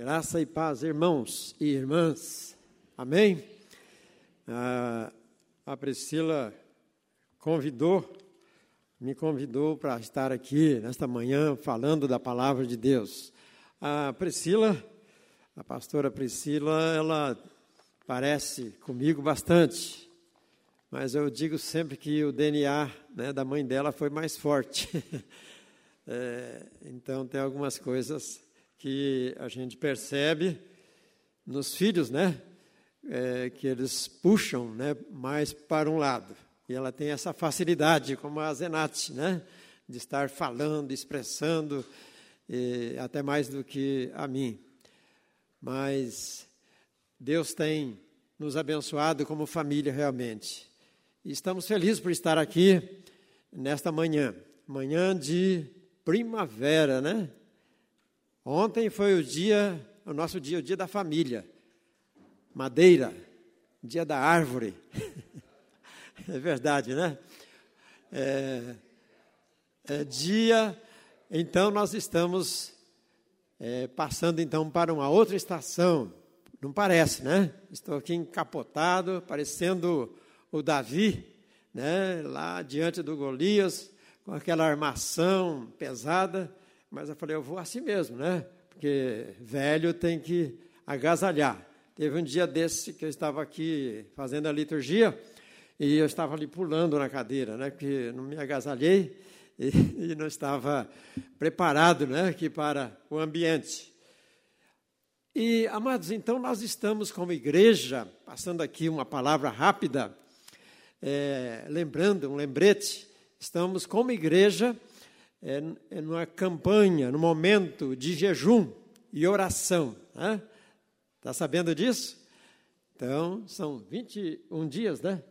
Graça e paz, irmãos e irmãs. Amém? Ah, a Priscila convidou, me convidou para estar aqui nesta manhã falando da palavra de Deus. A Priscila, a pastora Priscila, ela parece comigo bastante, mas eu digo sempre que o DNA né, da mãe dela foi mais forte. é, então, tem algumas coisas que a gente percebe nos filhos, né? É, que eles puxam né, mais para um lado. E ela tem essa facilidade, como a Zenate, né? De estar falando, expressando, e, até mais do que a mim. Mas Deus tem nos abençoado como família realmente. E estamos felizes por estar aqui nesta manhã, manhã de primavera, né? Ontem foi o dia, o nosso dia, o dia da família. Madeira, dia da árvore. é verdade, né? É, é dia, então nós estamos é, passando então para uma outra estação. Não parece, né? Estou aqui encapotado, parecendo o Davi, né? Lá diante do Golias, com aquela armação pesada. Mas eu falei, eu vou assim mesmo, né? Porque velho tem que agasalhar. Teve um dia desse que eu estava aqui fazendo a liturgia e eu estava ali pulando na cadeira, né? Porque não me agasalhei e, e não estava preparado, né? Aqui para o ambiente. E, amados, então nós estamos como igreja, passando aqui uma palavra rápida, é, lembrando, um lembrete, estamos como igreja é, é numa campanha, no momento de jejum e oração. Está né? Tá sabendo disso? Então, são 21 dias né,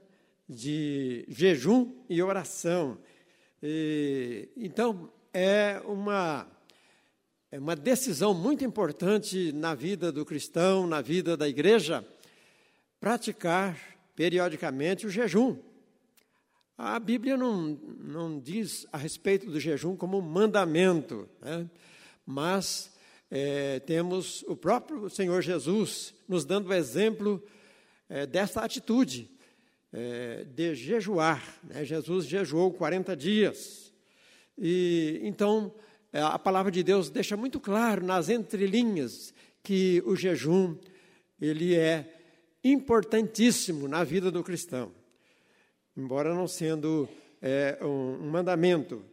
de jejum e oração. E, então, é uma, é uma decisão muito importante na vida do cristão, na vida da igreja, praticar periodicamente o jejum. A Bíblia não, não diz a respeito do jejum como um mandamento, né? mas é, temos o próprio Senhor Jesus nos dando o exemplo é, dessa atitude é, de jejuar. Né? Jesus jejuou 40 dias. E então é, a palavra de Deus deixa muito claro nas entrelinhas que o jejum ele é importantíssimo na vida do cristão embora não sendo é, um, um mandamento.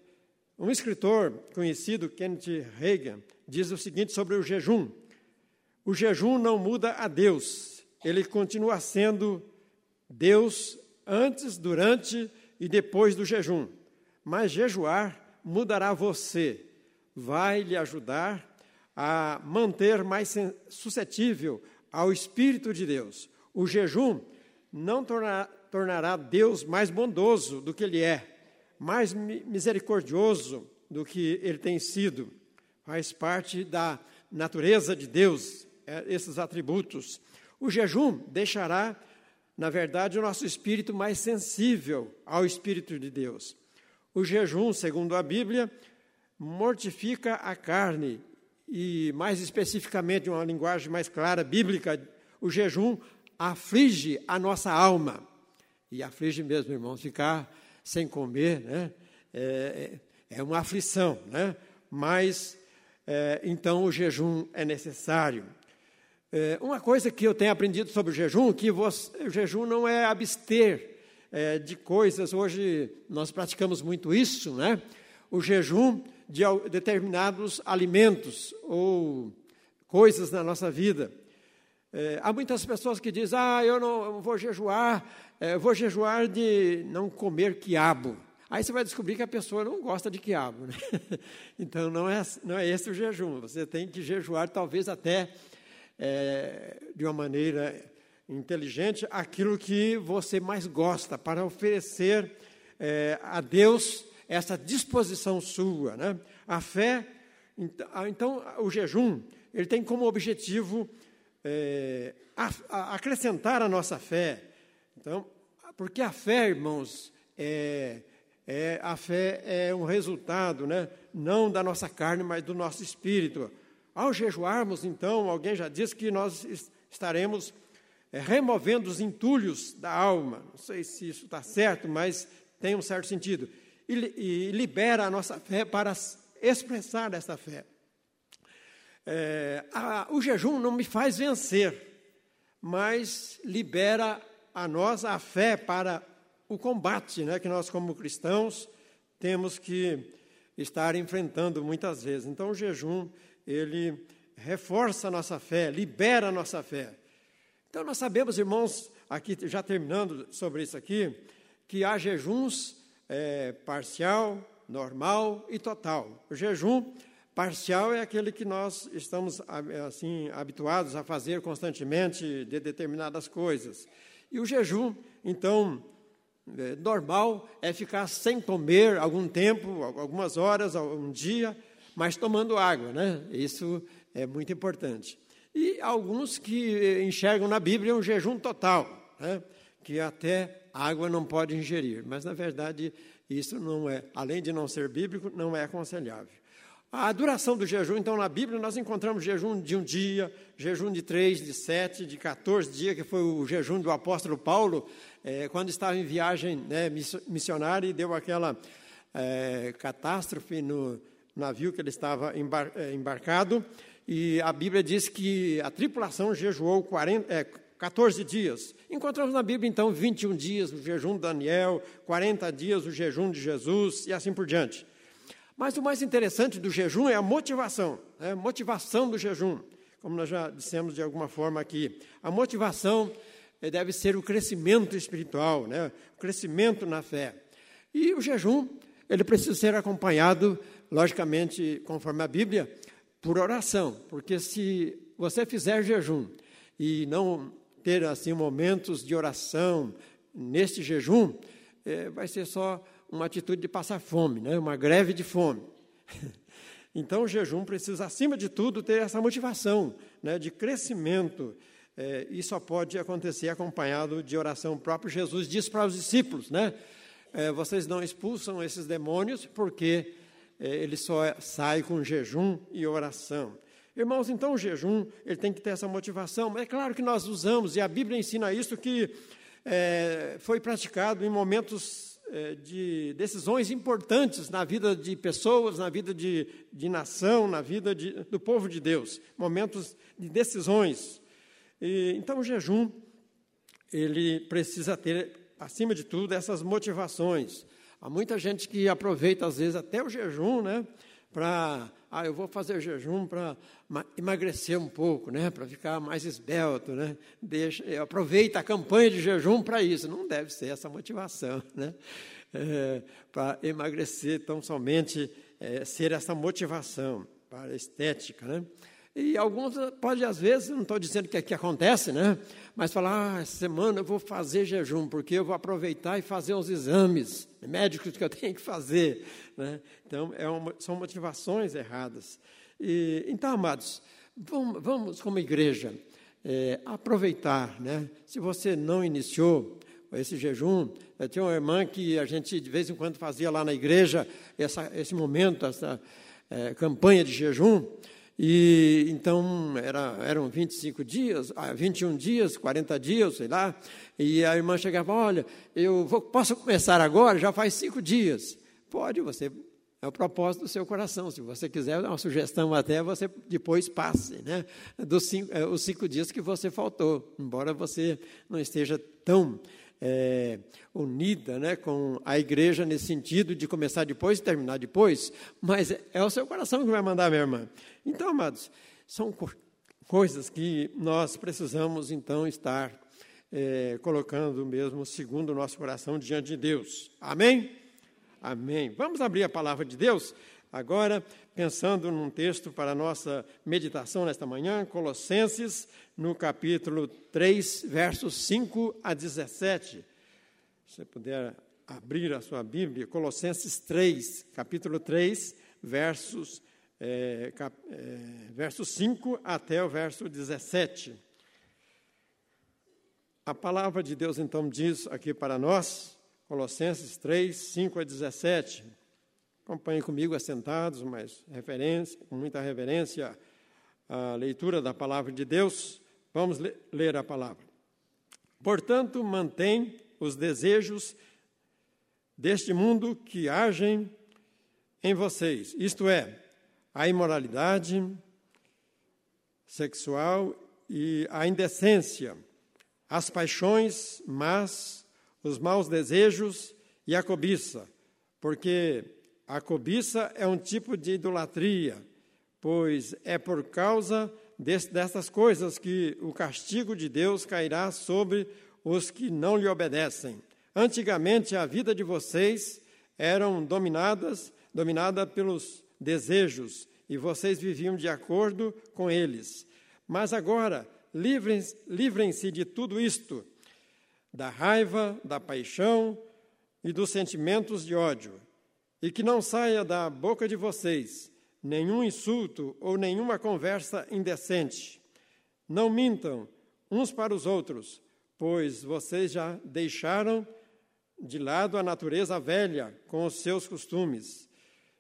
Um escritor conhecido, Kenneth Reagan, diz o seguinte sobre o jejum: o jejum não muda a Deus, ele continua sendo Deus antes, durante e depois do jejum. Mas jejuar mudará você, vai lhe ajudar a manter mais suscetível ao Espírito de Deus. O jejum não tornará, tornará Deus mais bondoso do que Ele é, mais misericordioso do que Ele tem sido. Faz parte da natureza de Deus, é, esses atributos. O jejum deixará, na verdade, o nosso espírito mais sensível ao Espírito de Deus. O jejum, segundo a Bíblia, mortifica a carne e, mais especificamente, uma linguagem mais clara bíblica, o jejum aflige a nossa alma. E aflige mesmo, irmãos, ficar sem comer, né? É, é, é uma aflição, né? Mas, é, então, o jejum é necessário. É, uma coisa que eu tenho aprendido sobre o jejum, que você, o jejum não é abster é, de coisas, hoje nós praticamos muito isso, né? O jejum de determinados alimentos ou coisas na nossa vida. É, há muitas pessoas que dizem, ah, eu não eu vou jejuar, é, vou jejuar de não comer quiabo. Aí você vai descobrir que a pessoa não gosta de quiabo. Né? Então não é, não é esse o jejum. Você tem que jejuar, talvez até é, de uma maneira inteligente, aquilo que você mais gosta, para oferecer é, a Deus essa disposição sua. Né? A fé, então, então o jejum, ele tem como objetivo é, a, a acrescentar a nossa fé então, porque a fé, irmãos, é, é, a fé é um resultado, né? não da nossa carne, mas do nosso espírito. ao jejuarmos, então, alguém já disse que nós estaremos é, removendo os entulhos da alma. Não sei se isso está certo, mas tem um certo sentido. E, e, libera a nossa fé para expressar essa fé. É, a, o jejum não me faz vencer, mas libera a nós a fé para o combate né, que nós, como cristãos, temos que estar enfrentando muitas vezes. Então, o jejum, ele reforça a nossa fé, libera a nossa fé. Então, nós sabemos, irmãos, aqui já terminando sobre isso aqui, que há jejuns é, parcial, normal e total. O jejum parcial é aquele que nós estamos assim habituados a fazer constantemente de determinadas coisas. E o jejum, então, é, normal é ficar sem comer algum tempo, algumas horas, um dia, mas tomando água, né? Isso é muito importante. E alguns que enxergam na Bíblia um jejum total, né? que até água não pode ingerir. Mas, na verdade, isso não é, além de não ser bíblico, não é aconselhável. A duração do jejum, então, na Bíblia, nós encontramos jejum de um dia, jejum de três, de sete, de 14 dias, que foi o jejum do apóstolo Paulo, é, quando estava em viagem né, missionária e deu aquela é, catástrofe no navio que ele estava embar, é, embarcado. E a Bíblia diz que a tripulação jejuou 40, 14 dias. Encontramos na Bíblia, então, 21 dias o jejum de Daniel, 40 dias o jejum de Jesus e assim por diante. Mas o mais interessante do jejum é a motivação, né? a motivação do jejum, como nós já dissemos de alguma forma aqui. A motivação eh, deve ser o crescimento espiritual, né? o crescimento na fé. E o jejum, ele precisa ser acompanhado, logicamente, conforme a Bíblia, por oração, porque se você fizer jejum e não ter assim momentos de oração neste jejum, é, vai ser só uma atitude de passar fome, né? uma greve de fome. Então, o jejum precisa, acima de tudo, ter essa motivação né, de crescimento. É, e só pode acontecer acompanhado de oração. O próprio Jesus diz para os discípulos: né, é, vocês não expulsam esses demônios porque é, ele só sai com jejum e oração. Irmãos, então o jejum ele tem que ter essa motivação. Mas é claro que nós usamos, e a Bíblia ensina isso, que é, foi praticado em momentos de decisões importantes na vida de pessoas, na vida de, de nação, na vida de, do povo de Deus. Momentos de decisões. E, então o jejum, ele precisa ter, acima de tudo, essas motivações. Há muita gente que aproveita, às vezes, até o jejum, né? Para ah, eu vou fazer jejum para emagrecer um pouco, né? Para ficar mais esbelto, né? Deixa, aproveita a campanha de jejum para isso. Não deve ser essa motivação, né? É, para emagrecer tão somente é, ser essa motivação para a estética, né? E alguns pode às vezes, não estou dizendo que aqui acontece, né? Mas falar, ah, essa semana eu vou fazer jejum, porque eu vou aproveitar e fazer os exames médicos que eu tenho que fazer. Né? Então, é uma, são motivações erradas. E, então, amados, vamos, vamos como igreja, é, aproveitar. Né? Se você não iniciou esse jejum, eu tinha uma irmã que a gente de vez em quando fazia lá na igreja essa, esse momento, essa é, campanha de jejum. E então era, eram 25 dias, 21 ah, dias, 40 dias, sei lá. E a irmã chegava: Olha, eu vou, posso começar agora? Já faz cinco dias. Pode, você. É o propósito do seu coração. Se você quiser, uma sugestão até, você depois passe, né? Dos cinco, é, os cinco dias que você faltou, embora você não esteja tão é, unida né, com a igreja nesse sentido de começar depois e terminar depois, mas é o seu coração que vai mandar, minha irmã. Então, amados, são co coisas que nós precisamos então estar é, colocando mesmo segundo o nosso coração diante de Deus. Amém? Amém. Vamos abrir a palavra de Deus agora, pensando num texto para nossa meditação nesta manhã, Colossenses, no capítulo 3, versos 5 a 17. Se você puder abrir a sua Bíblia, Colossenses 3, capítulo 3, versos é, cap, é, verso 5 até o verso 17. A palavra de Deus então diz aqui para nós, Colossenses 3, 5 a 17. Acompanhem comigo assentados, mas reverência, com muita reverência a leitura da palavra de Deus, vamos ler a palavra. Portanto, mantém os desejos deste mundo que agem em vocês, isto é, a imoralidade sexual e a indecência, as paixões mas os maus desejos e a cobiça, porque a cobiça é um tipo de idolatria, pois é por causa dessas coisas que o castigo de Deus cairá sobre os que não lhe obedecem. Antigamente a vida de vocês eram dominadas, dominada pelos desejos, e vocês viviam de acordo com eles. Mas agora, livrem-se livrem de tudo isto da raiva, da paixão e dos sentimentos de ódio, e que não saia da boca de vocês nenhum insulto ou nenhuma conversa indecente. Não mintam uns para os outros, pois vocês já deixaram de lado a natureza velha com os seus costumes.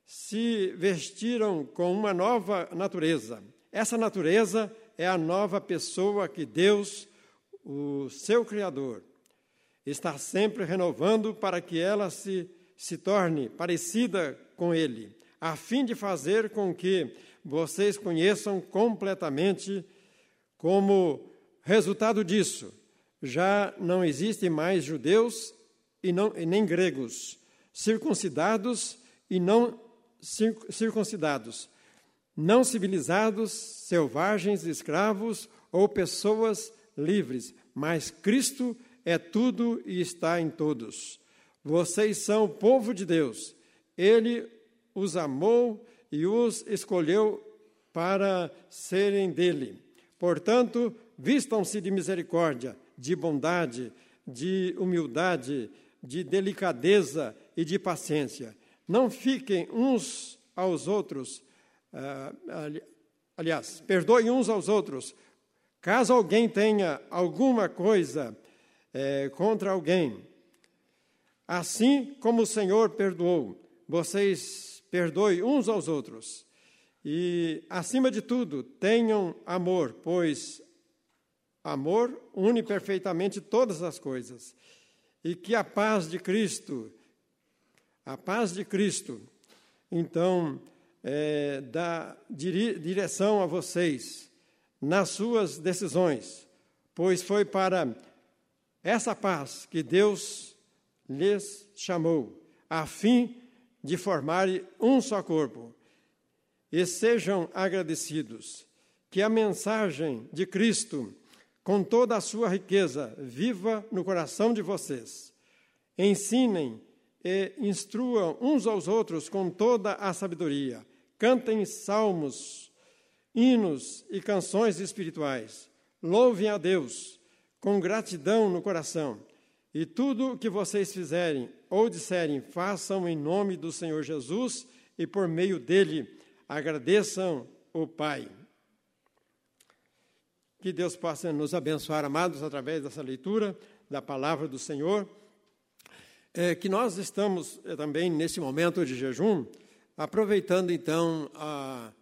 Se vestiram com uma nova natureza. Essa natureza é a nova pessoa que Deus, o seu Criador, está sempre renovando para que ela se, se torne parecida com Ele, a fim de fazer com que vocês conheçam completamente como resultado disso. Já não existem mais judeus e, não, e nem gregos, circuncidados e não circuncidados, não civilizados, selvagens, escravos ou pessoas livres, mas Cristo é tudo e está em todos. Vocês são o povo de Deus. Ele os amou e os escolheu para serem dele. Portanto, vistam-se de misericórdia, de bondade, de humildade, de delicadeza e de paciência. Não fiquem uns aos outros, uh, aliás, perdoem uns aos outros. Caso alguém tenha alguma coisa é, contra alguém. Assim como o Senhor perdoou, vocês perdoem uns aos outros. E, acima de tudo, tenham amor, pois amor une perfeitamente todas as coisas. E que a paz de Cristo, a paz de Cristo, então, é, dá direção a vocês nas suas decisões, pois foi para essa paz que Deus lhes chamou, a fim de formarem um só corpo. E sejam agradecidos que a mensagem de Cristo, com toda a sua riqueza, viva no coração de vocês. Ensinem e instruam uns aos outros com toda a sabedoria. Cantem salmos, hinos e canções espirituais. Louvem a Deus com gratidão no coração. E tudo o que vocês fizerem ou disserem, façam em nome do Senhor Jesus e por meio dele agradeçam o Pai. Que Deus possa nos abençoar, amados, através dessa leitura da palavra do Senhor. É, que nós estamos é, também nesse momento de jejum, aproveitando então a,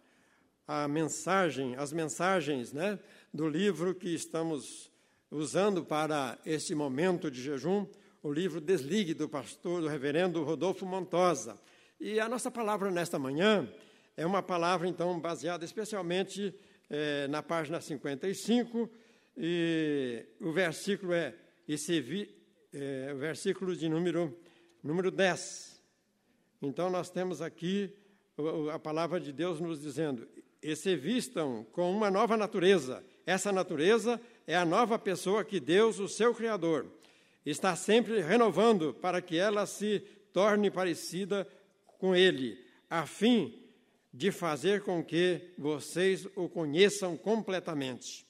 a mensagem, as mensagens né, do livro que estamos usando para este momento de jejum o livro Desligue do pastor, do reverendo Rodolfo Montosa. E a nossa palavra nesta manhã é uma palavra, então, baseada especialmente é, na página 55, e o versículo é, vi, é, o versículo de número, número 10. Então, nós temos aqui a palavra de Deus nos dizendo: e se vistam com uma nova natureza. Essa natureza é a nova pessoa que Deus, o seu Criador, está sempre renovando para que ela se torne parecida com Ele, a fim de fazer com que vocês o conheçam completamente.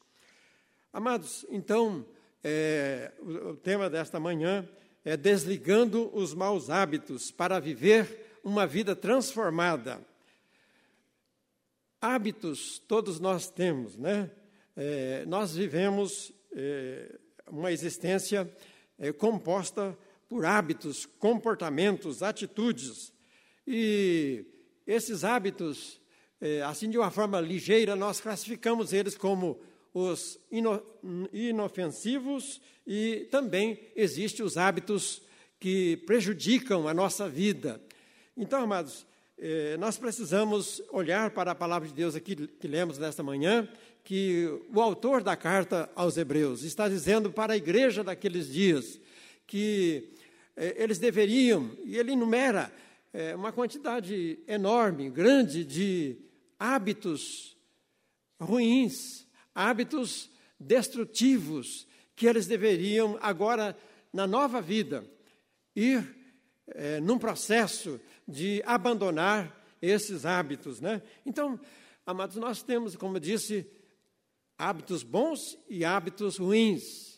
Amados, então, é, o, o tema desta manhã é desligando os maus hábitos para viver uma vida transformada. Hábitos todos nós temos, né? É, nós vivemos é, uma existência é, composta por hábitos, comportamentos, atitudes. E esses hábitos é, assim de uma forma ligeira, nós classificamos eles como os ino, inofensivos e também existem os hábitos que prejudicam a nossa vida. Então, amados, eh, nós precisamos olhar para a palavra de Deus aqui que lemos nesta manhã, que o autor da carta aos Hebreus está dizendo para a igreja daqueles dias que eh, eles deveriam, e ele enumera eh, uma quantidade enorme, grande de hábitos ruins, hábitos destrutivos, que eles deveriam agora, na nova vida, ir num processo de abandonar esses hábitos. Né? Então, amados, nós temos, como disse, hábitos bons e hábitos ruins.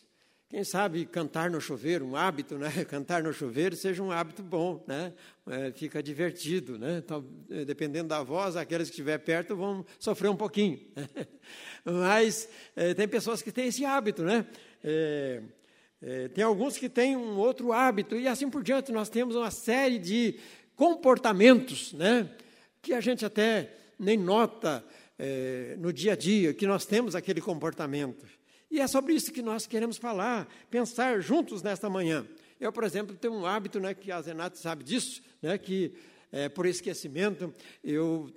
Quem sabe cantar no chuveiro, um hábito, né? Cantar no chuveiro seja um hábito bom, né? É, fica divertido, né? Então, dependendo da voz, aqueles que estiver perto vão sofrer um pouquinho. Mas é, tem pessoas que têm esse hábito, né? É, é, tem alguns que têm um outro hábito e assim por diante. Nós temos uma série de comportamentos, né, que a gente até nem nota é, no dia a dia, que nós temos aquele comportamento. E é sobre isso que nós queremos falar, pensar juntos nesta manhã. Eu, por exemplo, tenho um hábito, né, que a Zenata sabe disso, né, que é, por esquecimento, eu,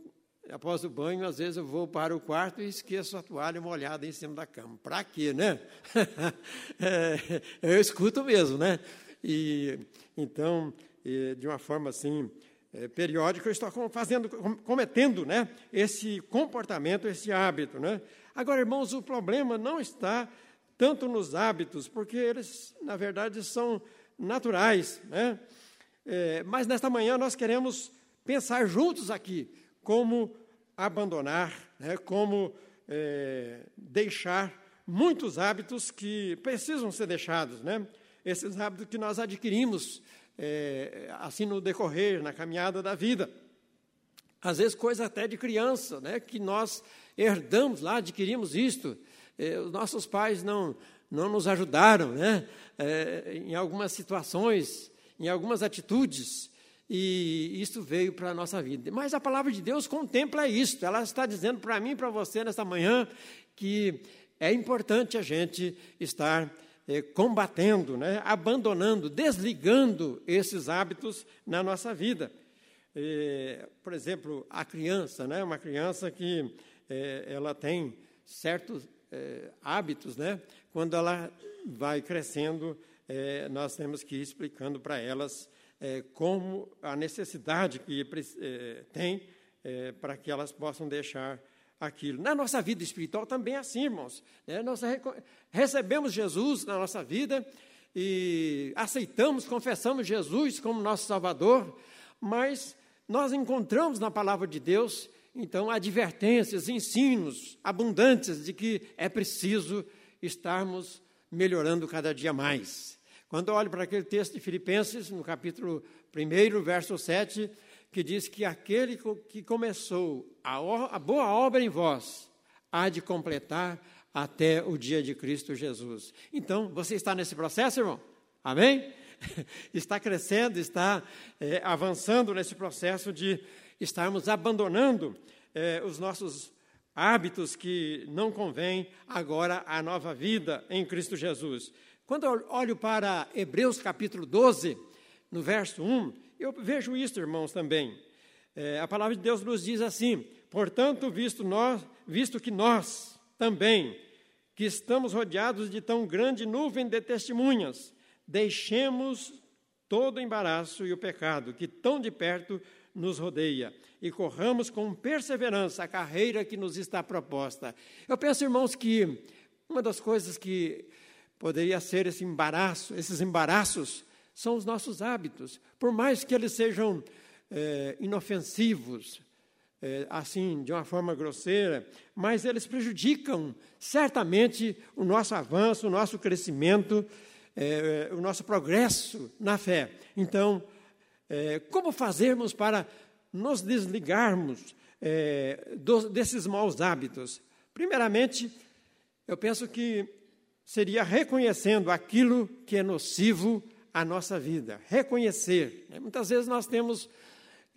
após o banho, às vezes eu vou para o quarto e esqueço a toalha molhada em cima da cama. Para quê, né? é, eu escuto mesmo, né? E, então, de uma forma assim é, periódica, eu estou fazendo, cometendo né, esse comportamento, esse hábito. Né? Agora, irmãos, o problema não está tanto nos hábitos, porque eles, na verdade, são naturais. Né? É, mas nesta manhã nós queremos pensar juntos aqui como abandonar, né, como é, deixar muitos hábitos que precisam ser deixados. Né? Esses hábitos que nós adquirimos é, assim no decorrer, na caminhada da vida. Às vezes, coisa até de criança, né, que nós herdamos lá, adquirimos isto. É, os nossos pais não, não nos ajudaram né, é, em algumas situações, em algumas atitudes, e isso veio para a nossa vida. Mas a palavra de Deus contempla isto, ela está dizendo para mim e para você nesta manhã que é importante a gente estar combatendo, né, abandonando, desligando esses hábitos na nossa vida. Eh, por exemplo, a criança, né, uma criança que eh, ela tem certos hábitos, né, quando ela vai crescendo, nós temos que ir explicando para elas como a necessidade que tem para que elas possam deixar aquilo. Na nossa vida espiritual também é assim, irmãos. Né? Nós recebemos Jesus na nossa vida e aceitamos, confessamos Jesus como nosso Salvador, mas nós encontramos na palavra de Deus, então, advertências, ensinos abundantes de que é preciso estarmos melhorando cada dia mais. Quando olho para aquele texto de Filipenses, no capítulo 1, verso 7, que diz que aquele que começou a, a boa obra em vós há de completar até o dia de Cristo Jesus. Então, você está nesse processo, irmão? Amém? Está crescendo, está é, avançando nesse processo de estarmos abandonando é, os nossos hábitos que não convêm agora à nova vida em Cristo Jesus. Quando eu olho para Hebreus capítulo 12, no verso 1, eu vejo isso, irmãos, também. É, a palavra de Deus nos diz assim: portanto, visto, nós, visto que nós também, que estamos rodeados de tão grande nuvem de testemunhas, deixemos todo o embaraço e o pecado que tão de perto nos rodeia e corramos com perseverança a carreira que nos está proposta. Eu penso, irmãos, que uma das coisas que poderia ser esse embaraço, esses embaraços, são os nossos hábitos. Por mais que eles sejam é, inofensivos, é, assim, de uma forma grosseira, mas eles prejudicam certamente o nosso avanço, o nosso crescimento, é, o nosso progresso na fé. Então, é, como fazermos para nos desligarmos é, desses maus hábitos? Primeiramente, eu penso que seria reconhecendo aquilo que é nocivo a nossa vida, reconhecer. Né? Muitas vezes nós temos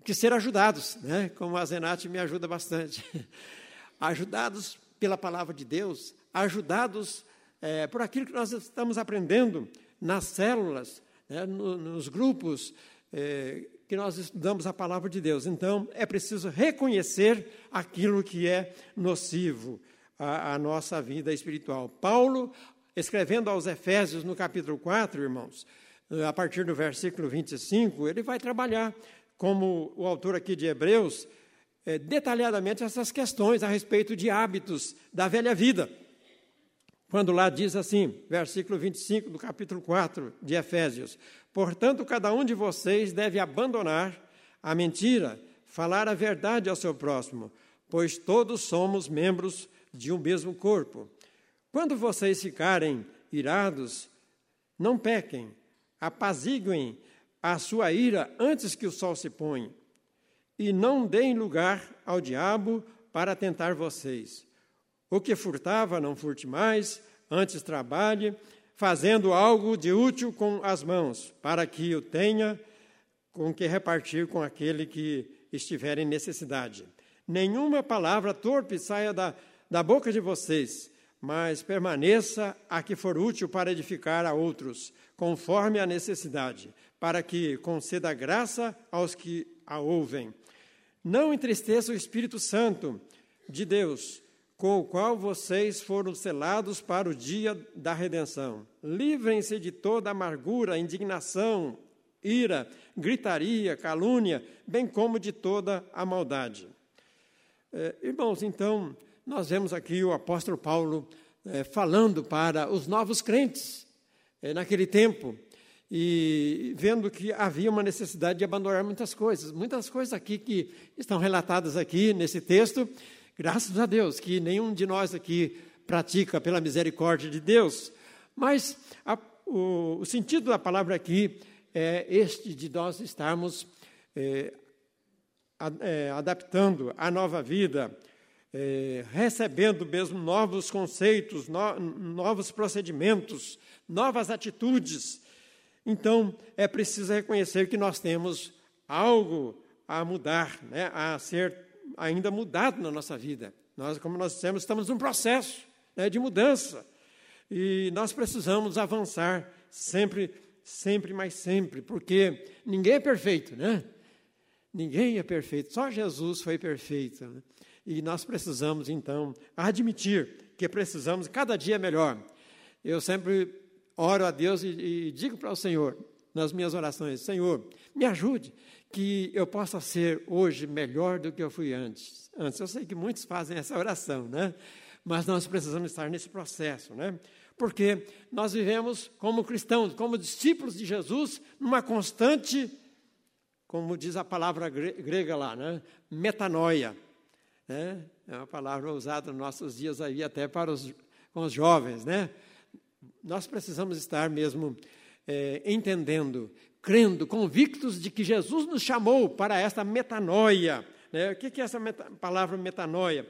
que ser ajudados, né? como a Zenate me ajuda bastante. ajudados pela palavra de Deus, ajudados é, por aquilo que nós estamos aprendendo nas células, né? no, nos grupos é, que nós estudamos a palavra de Deus. Então, é preciso reconhecer aquilo que é nocivo à, à nossa vida espiritual. Paulo, escrevendo aos Efésios no capítulo 4, irmãos, a partir do versículo 25, ele vai trabalhar, como o autor aqui de Hebreus, é, detalhadamente essas questões a respeito de hábitos da velha vida. Quando lá diz assim, versículo 25 do capítulo 4 de Efésios: Portanto, cada um de vocês deve abandonar a mentira, falar a verdade ao seu próximo, pois todos somos membros de um mesmo corpo. Quando vocês ficarem irados, não pequem, apaziguem a sua ira antes que o sol se ponha, e não deem lugar ao diabo para tentar vocês. O que furtava, não furte mais, antes trabalhe, fazendo algo de útil com as mãos, para que o tenha com que repartir com aquele que estiver em necessidade. Nenhuma palavra torpe saia da, da boca de vocês, mas permaneça a que for útil para edificar a outros, conforme a necessidade, para que conceda graça aos que a ouvem. Não entristeça o Espírito Santo de Deus, com o qual vocês foram selados para o dia da redenção. Livrem-se de toda amargura, indignação, ira, gritaria, calúnia, bem como de toda a maldade. É, irmãos, então, nós vemos aqui o apóstolo Paulo é, falando para os novos crentes é, naquele tempo e vendo que havia uma necessidade de abandonar muitas coisas. Muitas coisas aqui que estão relatadas aqui nesse texto, graças a Deus, que nenhum de nós aqui pratica pela misericórdia de Deus. Mas a, o, o, sentido da palavra aqui é este de nós estarmos é, a, é, adaptando a nova vida é, recebendo mesmo novos conceitos, no, novos procedimentos, novas atitudes. Então, é preciso reconhecer que nós temos algo a mudar, né, a ser ainda mudado na nossa vida. Nós, como nós dissemos, estamos num processo né, de mudança e nós precisamos avançar sempre, sempre mais sempre, porque ninguém é perfeito, né? Ninguém é perfeito, só Jesus foi perfeito. Né? E nós precisamos, então, admitir que precisamos cada dia melhor. Eu sempre oro a Deus e, e digo para o Senhor, nas minhas orações: Senhor, me ajude, que eu possa ser hoje melhor do que eu fui antes. Antes, eu sei que muitos fazem essa oração, né? Mas nós precisamos estar nesse processo, né? Porque nós vivemos como cristãos, como discípulos de Jesus, numa constante, como diz a palavra grega lá, né? Metanoia. Né? É uma palavra usada nos nossos dias aí até para os, com os jovens, né? Nós precisamos estar mesmo é, entendendo, crendo, convictos de que Jesus nos chamou para esta metanoia. Né? O que é essa meta, palavra metanoia?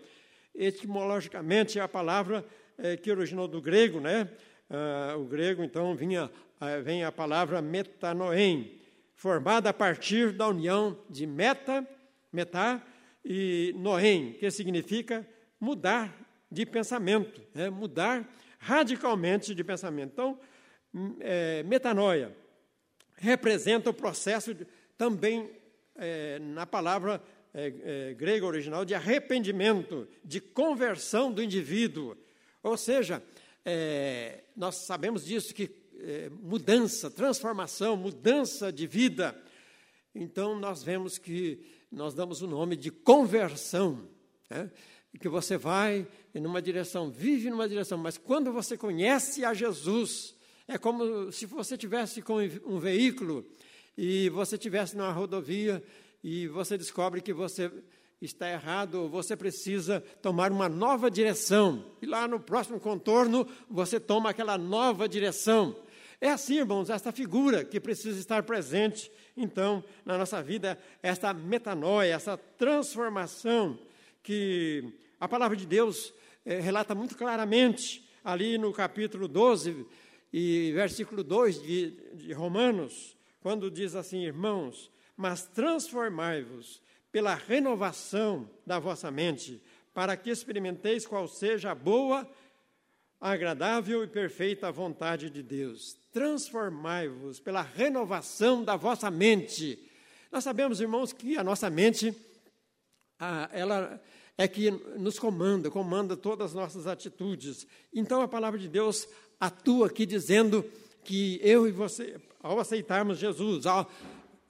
Etimologicamente é a palavra é, que originou do grego, né? Ah, o grego, então, vinha, ah, vem a palavra metanoem, formada a partir da união de meta, metá, e Noém, que significa mudar de pensamento, né? mudar radicalmente de pensamento. Então, hum, é, metanoia representa o processo de, também é, na palavra é, é, grega original de arrependimento, de conversão do indivíduo. Ou seja, é, nós sabemos disso que é, mudança, transformação, mudança de vida. Então nós vemos que nós damos o nome de conversão. Né? Que você vai em uma direção, vive numa direção, mas quando você conhece a Jesus, é como se você tivesse com um veículo e você tivesse numa rodovia e você descobre que você está errado, você precisa tomar uma nova direção. E lá no próximo contorno, você toma aquela nova direção. É assim, irmãos, esta figura que precisa estar presente, então, na nossa vida, esta metanoia, essa transformação que a palavra de Deus é, relata muito claramente ali no capítulo 12 e versículo 2 de, de Romanos, quando diz assim, irmãos, mas transformai-vos pela renovação da vossa mente, para que experimenteis qual seja a boa, agradável e perfeita vontade de Deus. Transformai-vos pela renovação da vossa mente. Nós sabemos, irmãos, que a nossa mente, ela é que nos comanda, comanda todas as nossas atitudes. Então a palavra de Deus atua aqui dizendo que eu e você, ao aceitarmos Jesus, ao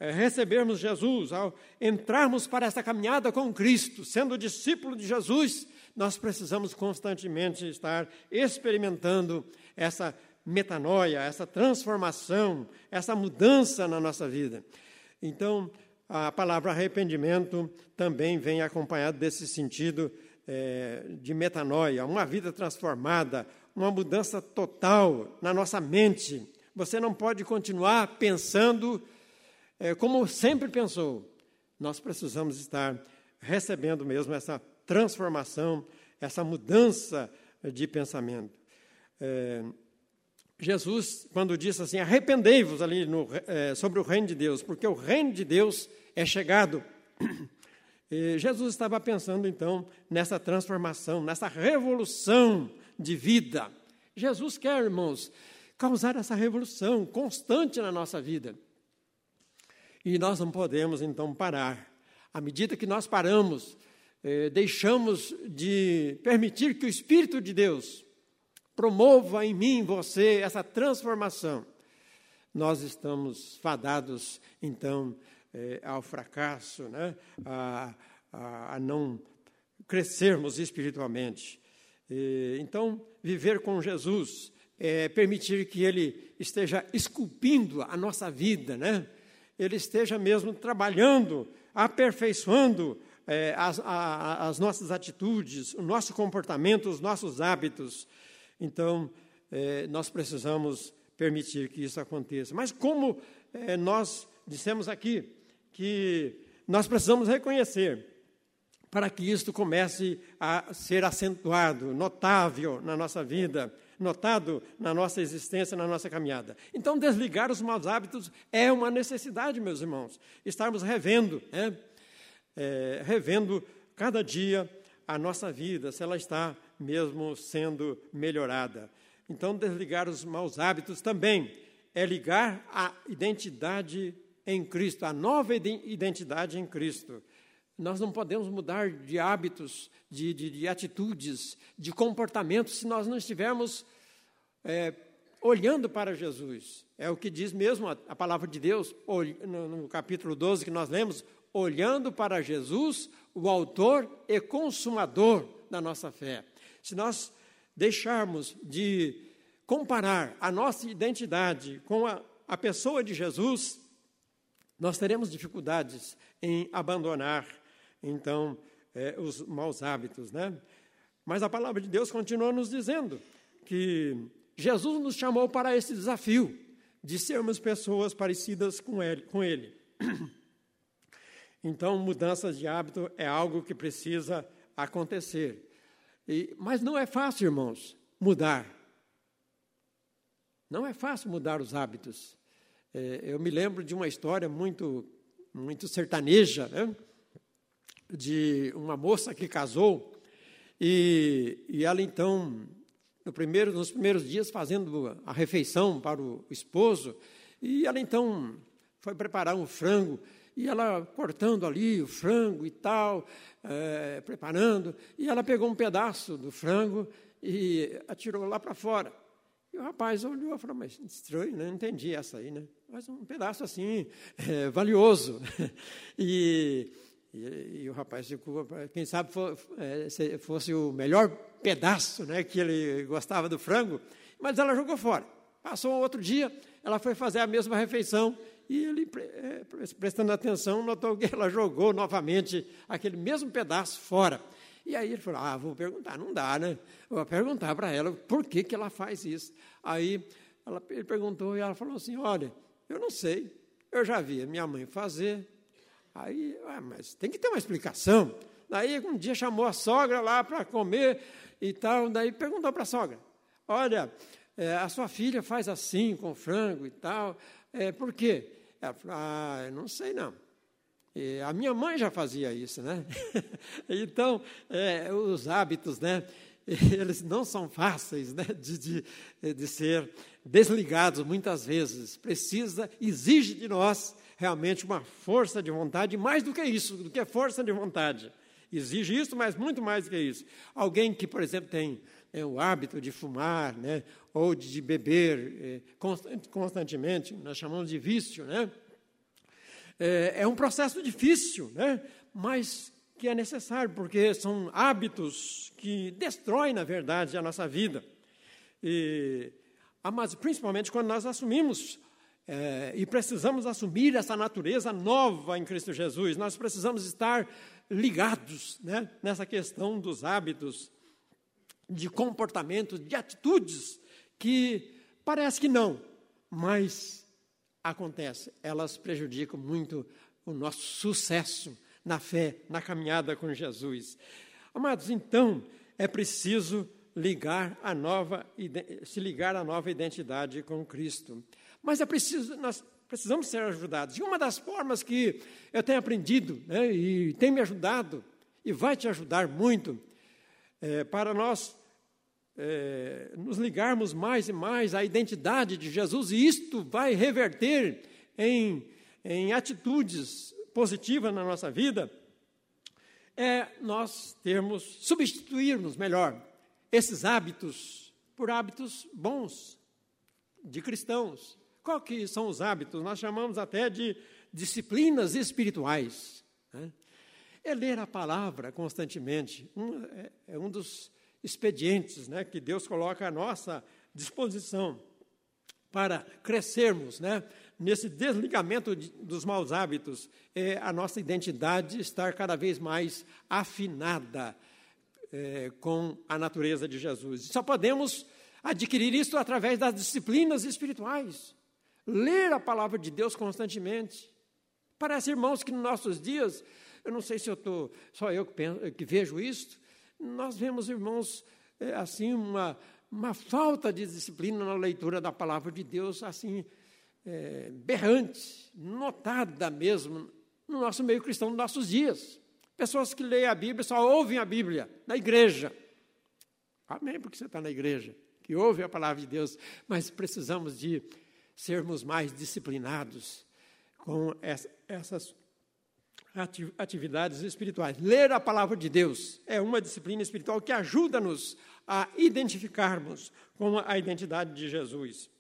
é, recebermos Jesus, ao entrarmos para essa caminhada com Cristo, sendo discípulo de Jesus, nós precisamos constantemente estar experimentando essa metanoia, essa transformação, essa mudança na nossa vida. Então, a palavra arrependimento também vem acompanhado desse sentido é, de metanoia, uma vida transformada, uma mudança total na nossa mente. Você não pode continuar pensando é, como sempre pensou. Nós precisamos estar recebendo mesmo essa transformação, essa mudança de pensamento. É, Jesus, quando disse assim, arrependei-vos ali no, é, sobre o reino de Deus, porque o reino de Deus é chegado. E Jesus estava pensando então nessa transformação, nessa revolução de vida. Jesus quer, irmãos, causar essa revolução constante na nossa vida. E nós não podemos então parar. À medida que nós paramos, eh, deixamos de permitir que o Espírito de Deus promova em mim, em você, essa transformação, nós estamos fadados, então, eh, ao fracasso, né? a, a, a não crescermos espiritualmente. E, então, viver com Jesus é permitir que Ele esteja esculpindo a nossa vida, né? Ele esteja mesmo trabalhando, aperfeiçoando é, as, a, as, nossas atitudes, o nosso comportamento, os nossos hábitos. Então, é, nós precisamos permitir que isso aconteça. Mas como é, nós dissemos aqui, que nós precisamos reconhecer para que isto comece a ser acentuado, notável na nossa vida, notado na nossa existência, na nossa caminhada. Então, desligar os maus hábitos é uma necessidade, meus irmãos. Estarmos revendo, né? É, revendo cada dia a nossa vida, se ela está mesmo sendo melhorada. Então, desligar os maus hábitos também é ligar a identidade em Cristo, a nova identidade em Cristo. Nós não podemos mudar de hábitos, de, de, de atitudes, de comportamentos, se nós não estivermos é, olhando para Jesus. É o que diz mesmo a, a palavra de Deus, no, no capítulo 12 que nós lemos, olhando para Jesus, o autor e consumador da nossa fé. Se nós deixarmos de comparar a nossa identidade com a, a pessoa de Jesus, nós teremos dificuldades em abandonar, então, é, os maus hábitos, né? Mas a palavra de Deus continua nos dizendo que Jesus nos chamou para esse desafio de sermos pessoas parecidas com ele. Com ele. Então, mudanças de hábito é algo que precisa acontecer. E, mas não é fácil, irmãos, mudar. Não é fácil mudar os hábitos. É, eu me lembro de uma história muito, muito sertaneja, né? de uma moça que casou e, e ela então, no primeiro, nos primeiros dias, fazendo a refeição para o esposo, e ela então foi preparar um frango e ela cortando ali o frango e tal, é, preparando, e ela pegou um pedaço do frango e atirou lá para fora. E o rapaz olhou e falou, mas estranho, né? não entendi essa aí, né? Mas um pedaço assim, é, valioso. e, e, e, o rapaz ficou, quem sabe é, fosse o melhor pedaço né, que ele gostava do frango, mas ela jogou fora. Passou outro dia, ela foi fazer a mesma refeição e ele, é, prestando atenção, notou que ela jogou novamente aquele mesmo pedaço fora. E aí ele falou: Ah, vou perguntar, não dá, né? Vou perguntar para ela por que, que ela faz isso. Aí ela, ele perguntou e ela falou assim: Olha, eu não sei, eu já vi a minha mãe fazer. Aí, ah, mas tem que ter uma explicação. Daí um dia chamou a sogra lá para comer e tal. Daí perguntou para a sogra: Olha, é, a sua filha faz assim com frango e tal, é, por quê? Ela falou: Ah, não sei não. E a minha mãe já fazia isso, né? então, é, os hábitos, né? Eles não são fáceis né? de, de, de ser desligados muitas vezes. Precisa, exige de nós realmente uma força de vontade, mais do que isso, do que força de vontade. Exige isso, mas muito mais do que isso. Alguém que, por exemplo, tem é, o hábito de fumar, né? Ou de beber é, constantemente, nós chamamos de vício, né? É, é um processo difícil, né? mas que é necessário, porque são hábitos que destroem, na verdade, a nossa vida. E, ah, mas principalmente quando nós assumimos é, e precisamos assumir essa natureza nova em Cristo Jesus, nós precisamos estar ligados né, nessa questão dos hábitos, de comportamentos, de atitudes que parece que não, mas acontece, elas prejudicam muito o nosso sucesso na fé, na caminhada com Jesus. Amados, então é preciso ligar a nova, se ligar à nova identidade com Cristo. Mas é preciso, nós precisamos ser ajudados. E uma das formas que eu tenho aprendido né, e tem me ajudado e vai te ajudar muito é, para nós é, nos ligarmos mais e mais à identidade de Jesus, e isto vai reverter em, em atitudes positivas na nossa vida, é nós termos, substituirmos melhor esses hábitos por hábitos bons de cristãos. Qual que são os hábitos? Nós chamamos até de disciplinas espirituais. Né? É ler a palavra constantemente. Um, é, é um dos expedientes né, que Deus coloca à nossa disposição para crescermos né, nesse desligamento de, dos maus hábitos, é a nossa identidade estar cada vez mais afinada é, com a natureza de Jesus. Só podemos adquirir isso através das disciplinas espirituais. Ler a palavra de Deus constantemente. Parece, irmãos, que nos nossos dias, eu não sei se eu estou, só eu que, penso, que vejo isso, nós vemos, irmãos, é, assim, uma, uma falta de disciplina na leitura da palavra de Deus, assim, é, berrante, notada mesmo, no nosso meio cristão, nos nossos dias. Pessoas que leem a Bíblia só ouvem a Bíblia na igreja. Amém, porque você está na igreja, que ouve a palavra de Deus, mas precisamos de sermos mais disciplinados com essas atividades espirituais. Ler a palavra de Deus é uma disciplina espiritual que ajuda-nos a identificarmos com a identidade de Jesus.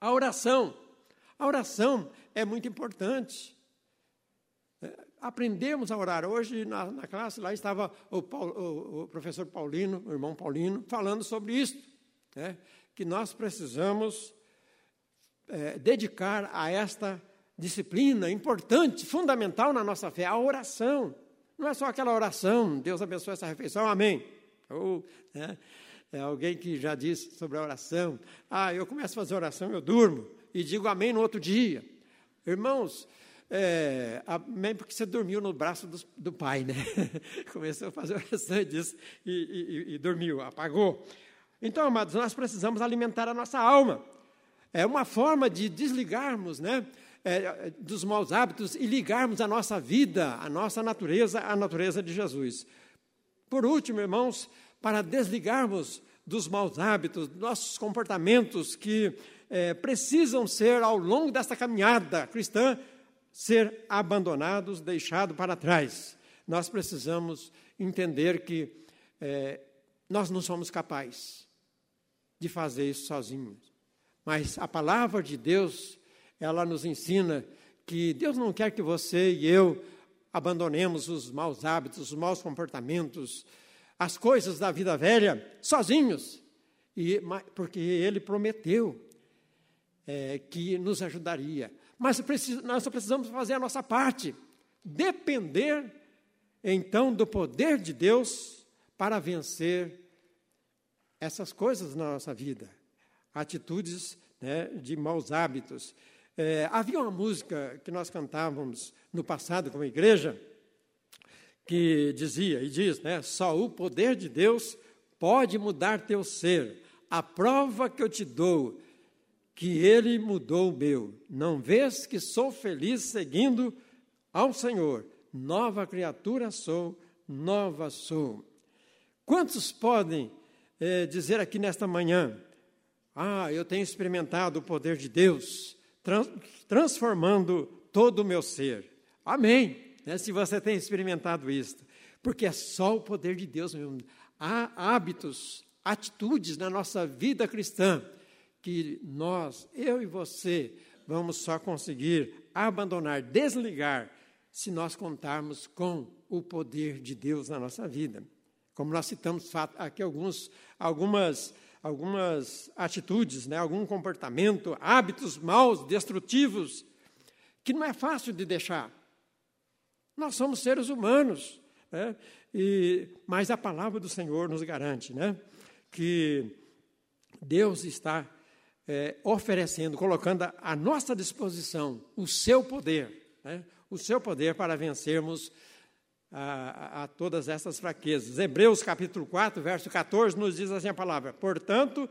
A oração. A oração é muito importante. É, aprendemos a orar. Hoje, na, na classe, lá estava o, Paulo, o, o, professor Paulino, o irmão Paulino, falando sobre isso. Né? Que nós precisamos é, dedicar a esta disciplina importante, fundamental na nossa fé, a oração. Não é só aquela oração, Deus abençoe essa refeição, amém. Ou né, é alguém que já disse sobre a oração, ah, eu começo a fazer oração, eu durmo, e digo amém no outro dia. Irmãos, é, amém porque você dormiu no braço do, do pai, né? Começou a fazer oração e, disse, e, e, e dormiu, apagou. Então, amados, nós precisamos alimentar a nossa alma. É uma forma de desligarmos, né? É, dos maus hábitos e ligarmos a nossa vida, a nossa natureza, à natureza de Jesus. Por último, irmãos, para desligarmos dos maus hábitos, nossos comportamentos que é, precisam ser, ao longo desta caminhada cristã, ser abandonados, deixados para trás. Nós precisamos entender que é, nós não somos capazes de fazer isso sozinhos. Mas a palavra de Deus ela nos ensina que Deus não quer que você e eu abandonemos os maus hábitos, os maus comportamentos, as coisas da vida velha sozinhos, e, porque Ele prometeu é, que nos ajudaria. Mas nós só precisamos fazer a nossa parte, depender então do poder de Deus para vencer essas coisas na nossa vida, atitudes né, de maus hábitos. É, havia uma música que nós cantávamos no passado como igreja, que dizia e diz, né? Só o poder de Deus pode mudar teu ser. A prova que eu te dou que ele mudou o meu. Não vês que sou feliz seguindo ao Senhor, nova criatura sou, nova sou. Quantos podem é, dizer aqui nesta manhã, ah, eu tenho experimentado o poder de Deus, transformando todo o meu ser. Amém. Né, se você tem experimentado isso, porque é só o poder de Deus mesmo. Há hábitos, atitudes na nossa vida cristã que nós, eu e você, vamos só conseguir abandonar, desligar, se nós contarmos com o poder de Deus na nossa vida. Como nós citamos aqui alguns, algumas, algumas atitudes, né, algum comportamento, hábitos maus, destrutivos, que não é fácil de deixar. Nós somos seres humanos, né? e, mas a palavra do Senhor nos garante né? que Deus está é, oferecendo, colocando à nossa disposição o seu poder, né? o seu poder para vencermos a, a, todas essas fraquezas. Hebreus capítulo 4, verso 14, nos diz assim a palavra: Portanto,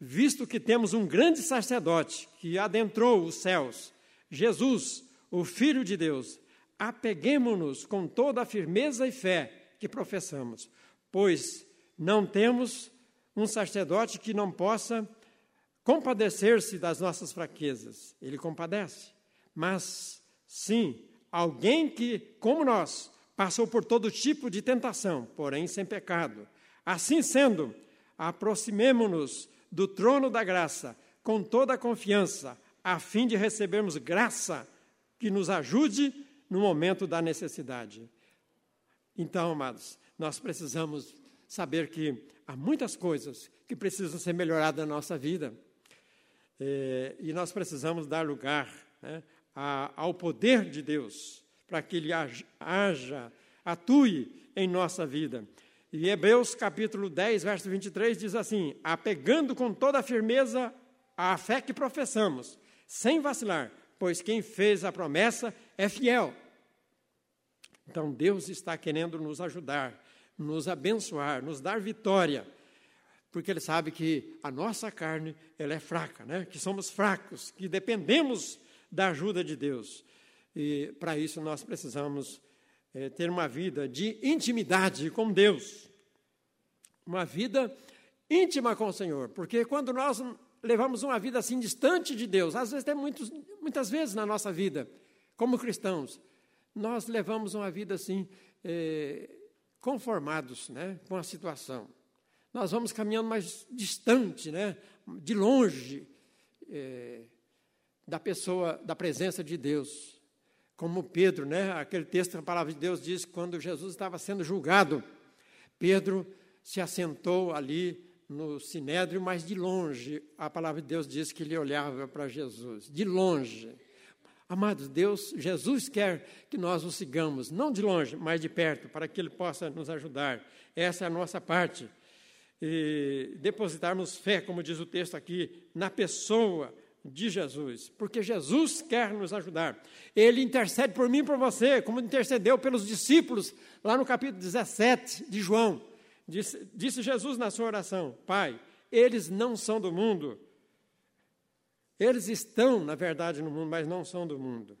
visto que temos um grande sacerdote que adentrou os céus, Jesus, o Filho de Deus, apeguemo-nos com toda a firmeza e fé que professamos, pois não temos um sacerdote que não possa compadecer-se das nossas fraquezas. Ele compadece, mas sim, alguém que, como nós, passou por todo tipo de tentação, porém sem pecado. Assim sendo, aproximemo-nos do trono da graça com toda a confiança, a fim de recebermos graça que nos ajude no momento da necessidade. Então, amados, nós precisamos saber que há muitas coisas que precisam ser melhoradas na nossa vida. É, e nós precisamos dar lugar né, ao poder de Deus, para que Ele haja, atue em nossa vida. E Hebreus capítulo 10, verso 23 diz assim: apegando com toda a firmeza a fé que professamos, sem vacilar, pois quem fez a promessa é fiel. Então Deus está querendo nos ajudar, nos abençoar, nos dar vitória, porque Ele sabe que a nossa carne ela é fraca, né? que somos fracos, que dependemos da ajuda de Deus. E para isso nós precisamos é, ter uma vida de intimidade com Deus, uma vida íntima com o Senhor, porque quando nós levamos uma vida assim distante de Deus. Às vezes tem muitos, muitas vezes na nossa vida, como cristãos, nós levamos uma vida assim é, conformados, né, com a situação. Nós vamos caminhando mais distante, né, de longe é, da pessoa, da presença de Deus. Como Pedro, né, aquele texto da palavra de Deus diz que quando Jesus estava sendo julgado, Pedro se assentou ali no sinédrio, mas de longe, a palavra de Deus diz que ele olhava para Jesus, de longe. Amados, Deus, Jesus quer que nós o sigamos, não de longe, mas de perto, para que Ele possa nos ajudar. Essa é a nossa parte. E depositarmos fé, como diz o texto aqui, na pessoa de Jesus, porque Jesus quer nos ajudar. Ele intercede por mim e por você, como intercedeu pelos discípulos, lá no capítulo 17 de João. Disse, disse Jesus na sua oração: Pai, eles não são do mundo. Eles estão, na verdade, no mundo, mas não são do mundo.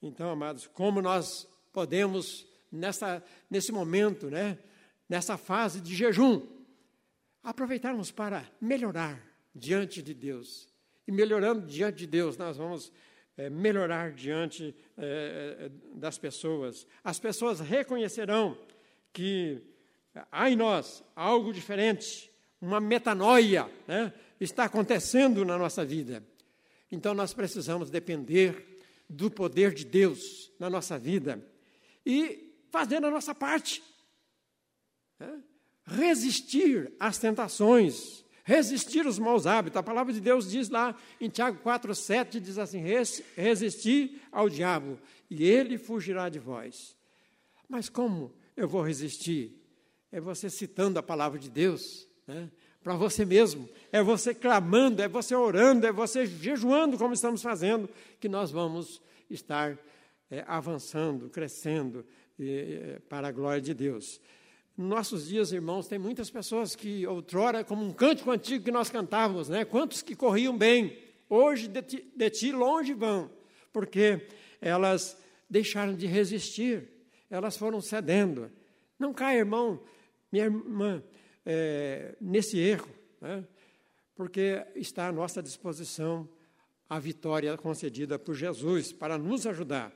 Então, amados, como nós podemos, nessa, nesse momento, né, nessa fase de jejum, aproveitarmos para melhorar diante de Deus. E melhorando diante de Deus, nós vamos é, melhorar diante é, das pessoas. As pessoas reconhecerão que há em nós algo diferente, uma metanoia, né, está acontecendo na nossa vida. Então nós precisamos depender do poder de Deus na nossa vida e fazer a nossa parte. Né? Resistir às tentações, resistir aos maus hábitos. A palavra de Deus diz lá em Tiago 4,7, diz assim: resistir ao diabo, e ele fugirá de vós. Mas como eu vou resistir? é você citando a palavra de Deus, né? para você mesmo, é você clamando, é você orando, é você jejuando, como estamos fazendo, que nós vamos estar é, avançando, crescendo é, para a glória de Deus. Nos nossos dias, irmãos, tem muitas pessoas que outrora, como um cântico antigo que nós cantávamos, né? quantos que corriam bem, hoje de ti, de ti longe vão, porque elas deixaram de resistir, elas foram cedendo. Não caia, irmão, minha irmã, é, nesse erro, né? porque está à nossa disposição a vitória concedida por Jesus para nos ajudar.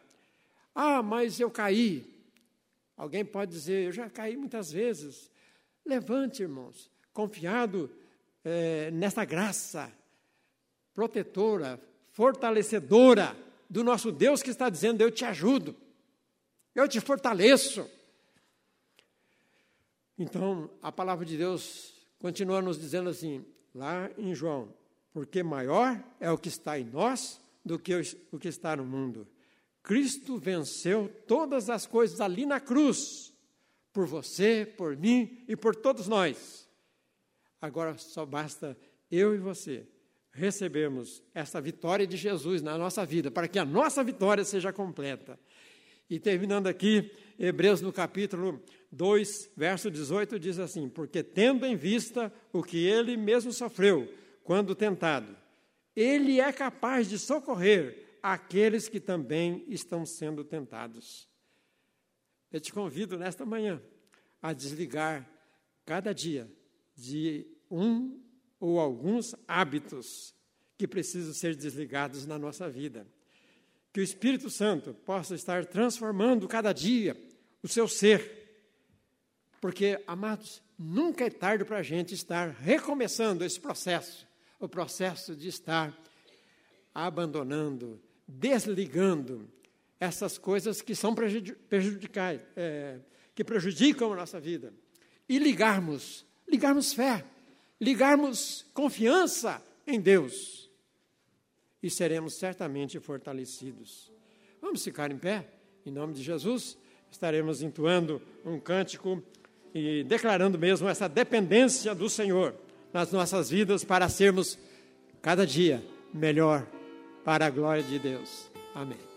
Ah, mas eu caí. Alguém pode dizer, eu já caí muitas vezes. Levante, irmãos, confiado é, nessa graça protetora, fortalecedora do nosso Deus que está dizendo: Eu te ajudo, eu te fortaleço. Então, a palavra de Deus continua nos dizendo assim, lá em João: Porque maior é o que está em nós do que o que está no mundo. Cristo venceu todas as coisas ali na cruz, por você, por mim e por todos nós. Agora só basta eu e você recebermos essa vitória de Jesus na nossa vida, para que a nossa vitória seja completa. E terminando aqui, Hebreus no capítulo 2, verso 18, diz assim: Porque tendo em vista o que ele mesmo sofreu quando tentado, ele é capaz de socorrer aqueles que também estão sendo tentados. Eu te convido nesta manhã a desligar cada dia de um ou alguns hábitos que precisam ser desligados na nossa vida. Que o Espírito Santo possa estar transformando cada dia o seu ser. Porque, amados, nunca é tarde para a gente estar recomeçando esse processo o processo de estar abandonando, desligando essas coisas que são prejudicais, é, que prejudicam a nossa vida. E ligarmos, ligarmos fé, ligarmos confiança em Deus. E seremos certamente fortalecidos. Vamos ficar em pé, em nome de Jesus. Estaremos entoando um cântico e declarando mesmo essa dependência do Senhor nas nossas vidas para sermos cada dia melhor para a glória de Deus. Amém.